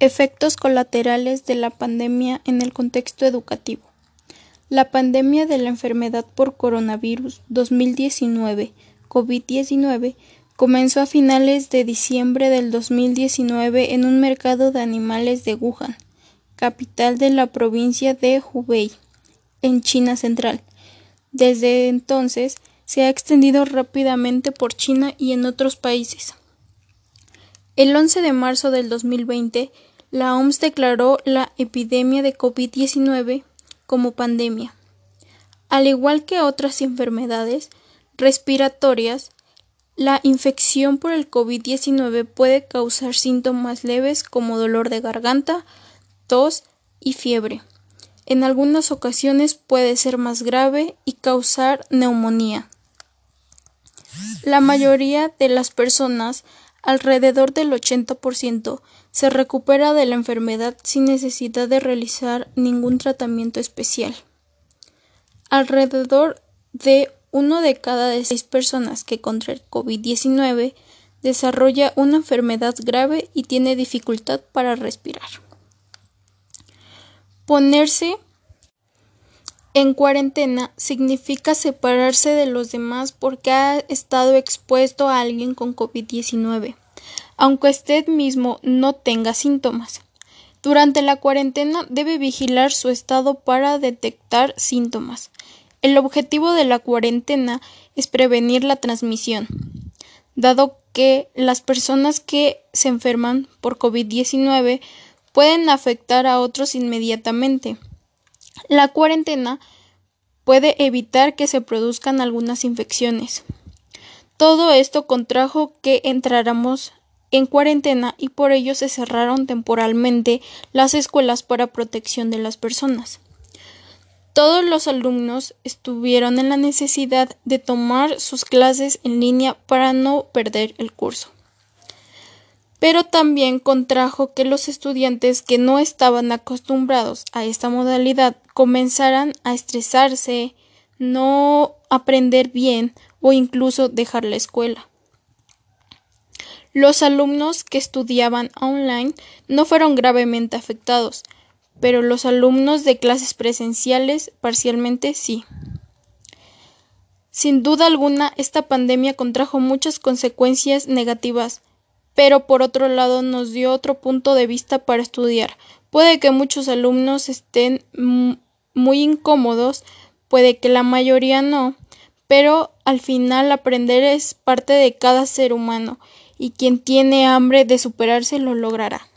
Efectos colaterales de la pandemia en el contexto educativo. La pandemia de la enfermedad por coronavirus 2019 COVID-19 comenzó a finales de diciembre del 2019 en un mercado de animales de Wuhan, capital de la provincia de Hubei, en China central. Desde entonces se ha extendido rápidamente por China y en otros países. El 11 de marzo del 2020, la OMS declaró la epidemia de COVID-19 como pandemia. Al igual que otras enfermedades respiratorias, la infección por el COVID-19 puede causar síntomas leves como dolor de garganta, tos y fiebre. En algunas ocasiones puede ser más grave y causar neumonía. La mayoría de las personas alrededor del 80% se recupera de la enfermedad sin necesidad de realizar ningún tratamiento especial. Alrededor de uno de cada seis personas que contra el COVID-19 desarrolla una enfermedad grave y tiene dificultad para respirar. Ponerse en cuarentena significa separarse de los demás porque ha estado expuesto a alguien con COVID-19, aunque usted mismo no tenga síntomas. Durante la cuarentena debe vigilar su estado para detectar síntomas. El objetivo de la cuarentena es prevenir la transmisión, dado que las personas que se enferman por COVID-19 pueden afectar a otros inmediatamente. La cuarentena puede evitar que se produzcan algunas infecciones. Todo esto contrajo que entráramos en cuarentena y por ello se cerraron temporalmente las escuelas para protección de las personas. Todos los alumnos estuvieron en la necesidad de tomar sus clases en línea para no perder el curso pero también contrajo que los estudiantes que no estaban acostumbrados a esta modalidad comenzaran a estresarse, no aprender bien o incluso dejar la escuela. Los alumnos que estudiaban online no fueron gravemente afectados, pero los alumnos de clases presenciales parcialmente sí. Sin duda alguna, esta pandemia contrajo muchas consecuencias negativas pero por otro lado nos dio otro punto de vista para estudiar. Puede que muchos alumnos estén muy incómodos, puede que la mayoría no, pero al final aprender es parte de cada ser humano y quien tiene hambre de superarse lo logrará.